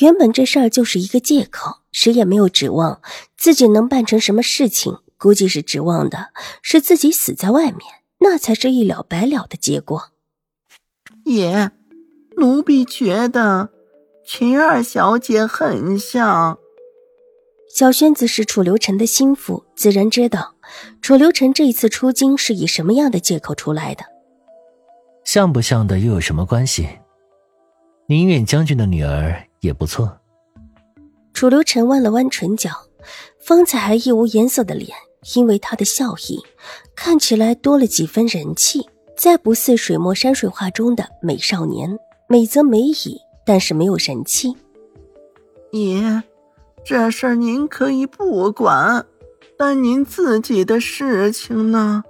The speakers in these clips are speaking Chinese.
原本这事儿就是一个借口，谁也没有指望自己能办成什么事情，估计是指望的是自己死在外面，那才是一了百了的结果。爷，奴婢觉得秦二小姐很像。小轩子是楚留臣的心腹，自然知道楚留臣这一次出京是以什么样的借口出来的。像不像的又有什么关系？宁远将军的女儿。也不错。楚留臣弯了弯唇角，方才还一无颜色的脸，因为他的笑意看起来多了几分人气，再不似水墨山水画中的美少年，美则美矣，但是没有人气。爷，这事儿您可以不管，但您自己的事情呢？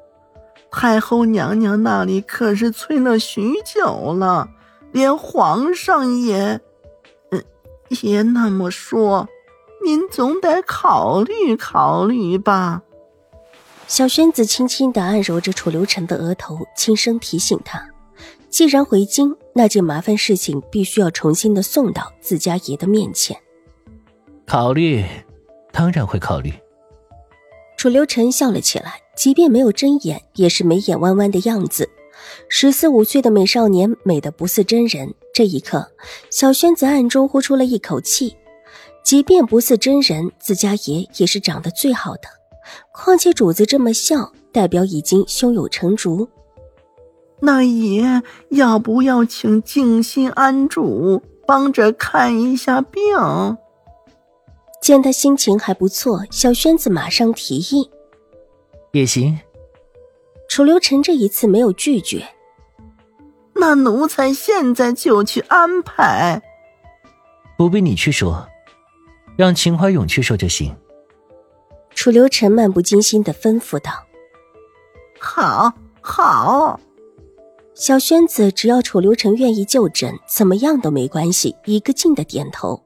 太后娘娘那里可是催了许久了，连皇上也。别那么说，您总得考虑考虑吧。小轩子轻轻的按揉着楚留臣的额头，轻声提醒他：既然回京，那件麻烦事情必须要重新的送到自家爷的面前。考虑，当然会考虑。楚留臣笑了起来，即便没有睁眼，也是眉眼弯弯的样子。十四五岁的美少年，美的不似真人。这一刻，小轩子暗中呼出了一口气。即便不似真人，自家爷也是长得最好的。况且主子这么笑，代表已经胸有成竹。那爷要不要请静心安主帮着看一下病？见他心情还不错，小轩子马上提议：“也行。”楚留臣这一次没有拒绝。那奴才现在就去安排。不必你去说，让秦怀勇去说就行。楚留臣漫不经心的吩咐道：“好，好。”小轩子只要楚留臣愿意就诊，怎么样都没关系，一个劲的点头。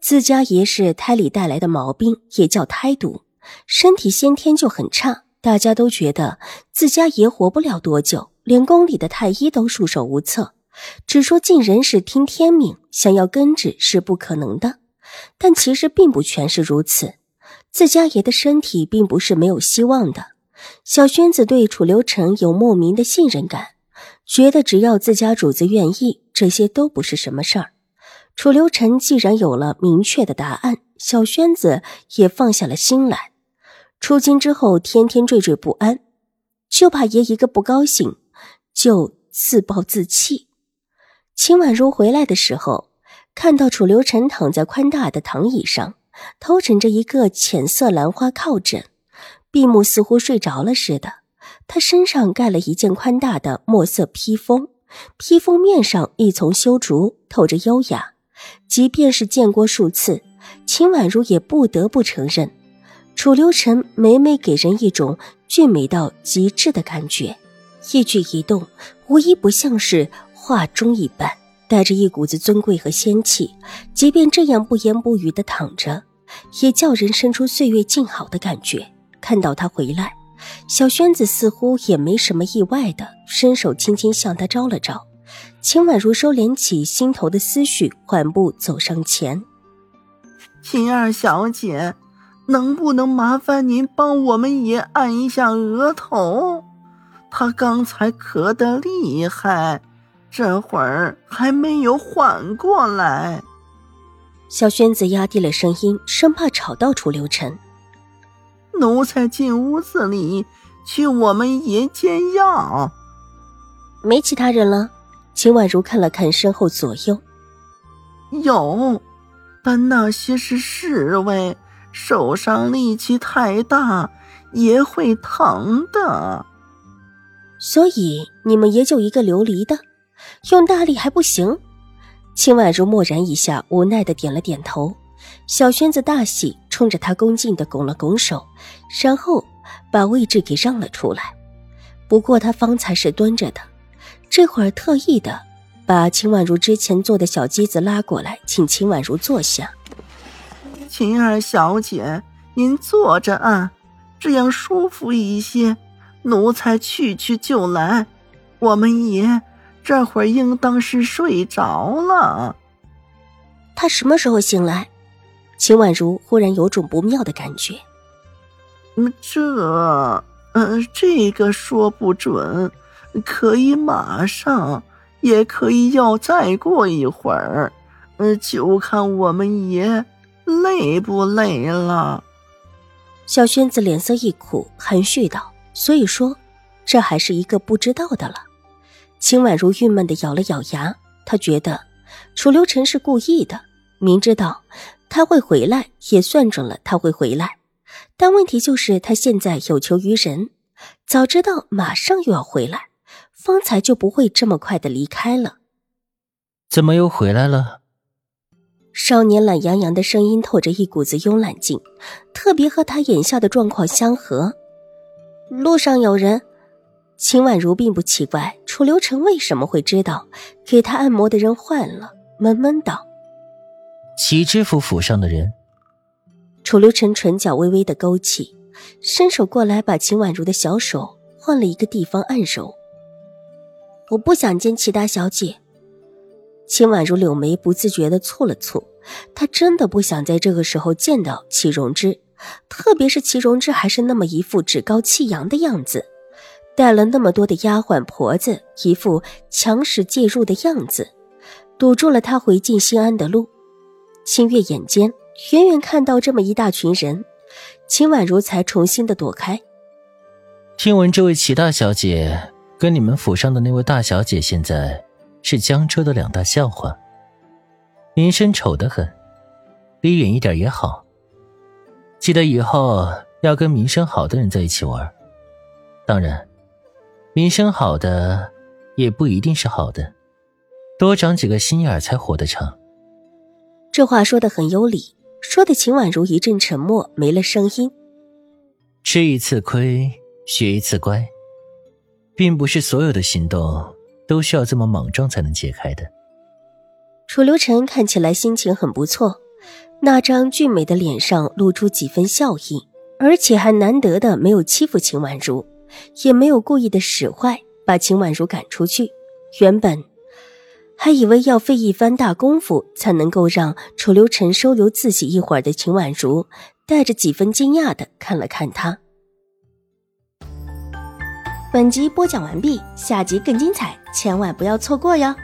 自家爷是胎里带来的毛病，也叫胎毒，身体先天就很差。大家都觉得自家爷活不了多久，连宫里的太医都束手无策，只说尽人事听天命，想要根治是不可能的。但其实并不全是如此，自家爷的身体并不是没有希望的。小轩子对楚留臣有莫名的信任感，觉得只要自家主子愿意，这些都不是什么事儿。楚留臣既然有了明确的答案，小轩子也放下了心来。出京之后，天天惴惴不安，就怕爷一个不高兴就自暴自弃。秦婉如回来的时候，看到楚留臣躺在宽大的躺椅上，头枕着一个浅色兰花靠枕，闭目似乎睡着了似的。他身上盖了一件宽大的墨色披风，披风面上一丛修竹，透着优雅。即便是见过数次，秦婉如也不得不承认。楚留臣每每给人一种俊美到极致的感觉，一举一动无一不像是画中一般，带着一股子尊贵和仙气。即便这样不言不语的躺着，也叫人生出岁月静好的感觉。看到他回来，小轩子似乎也没什么意外的，伸手轻轻向他招了招。秦婉如收敛起心头的思绪，缓步走上前：“秦二小姐。”能不能麻烦您帮我们也按一下额头？他刚才咳得厉害，这会儿还没有缓过来。小轩子压低了声音，生怕吵到楚留臣。奴才进屋子里去，我们爷煎药。没其他人了。秦婉如看了看身后左右，有，但那些是侍卫。手上力气太大爷会疼的，所以你们也就一个琉璃的，用大力还不行。秦婉如默然一下，无奈的点了点头。小轩子大喜，冲着他恭敬的拱了拱手，然后把位置给让了出来。不过他方才是蹲着的，这会儿特意的把秦婉如之前坐的小机子拉过来，请秦婉如坐下。秦二小姐，您坐着啊，这样舒服一些。奴才去去就来。我们爷这会儿应当是睡着了。他什么时候醒来？秦婉如忽然有种不妙的感觉。嗯，这，嗯，这个说不准，可以马上，也可以要再过一会儿，嗯，就看我们爷累不累了。小轩子脸色一苦，含蓄道：“所以说，这还是一个不知道的了。”秦婉如郁闷的咬了咬牙，她觉得楚留臣是故意的，明知道。他会回来，也算准了他会回来，但问题就是他现在有求于人，早知道马上又要回来，方才就不会这么快的离开了。怎么又回来了？少年懒洋洋的声音透着一股子慵懒劲，特别和他眼下的状况相合。路上有人，秦婉如并不奇怪楚留臣为什么会知道给他按摩的人换了，闷闷道。齐知府府上的人，楚留臣唇角微微的勾起，伸手过来把秦婉如的小手换了一个地方按揉。我不想见齐大小姐。秦婉如柳眉不自觉的蹙了蹙，她真的不想在这个时候见到齐荣之，特别是齐荣之还是那么一副趾高气扬的样子，带了那么多的丫鬟婆子，一副强使介入的样子，堵住了他回进西安的路。清月眼尖，远远看到这么一大群人，秦婉如才重新的躲开。听闻这位齐大小姐跟你们府上的那位大小姐，现在是江州的两大笑话。名声丑得很，离远一点也好。记得以后要跟名声好的人在一起玩。当然，名声好的也不一定是好的，多长几个心眼才活得长。这话说的很有理，说的秦婉如一阵沉默，没了声音。吃一次亏，学一次乖，并不是所有的行动都需要这么莽撞才能解开的。楚留臣看起来心情很不错，那张俊美的脸上露出几分笑意，而且还难得的没有欺负秦婉如，也没有故意的使坏，把秦婉如赶出去。原本。还以为要费一番大功夫才能够让楚留臣收留自己一会儿的秦婉如，带着几分惊讶的看了看他。本集播讲完毕，下集更精彩，千万不要错过哟。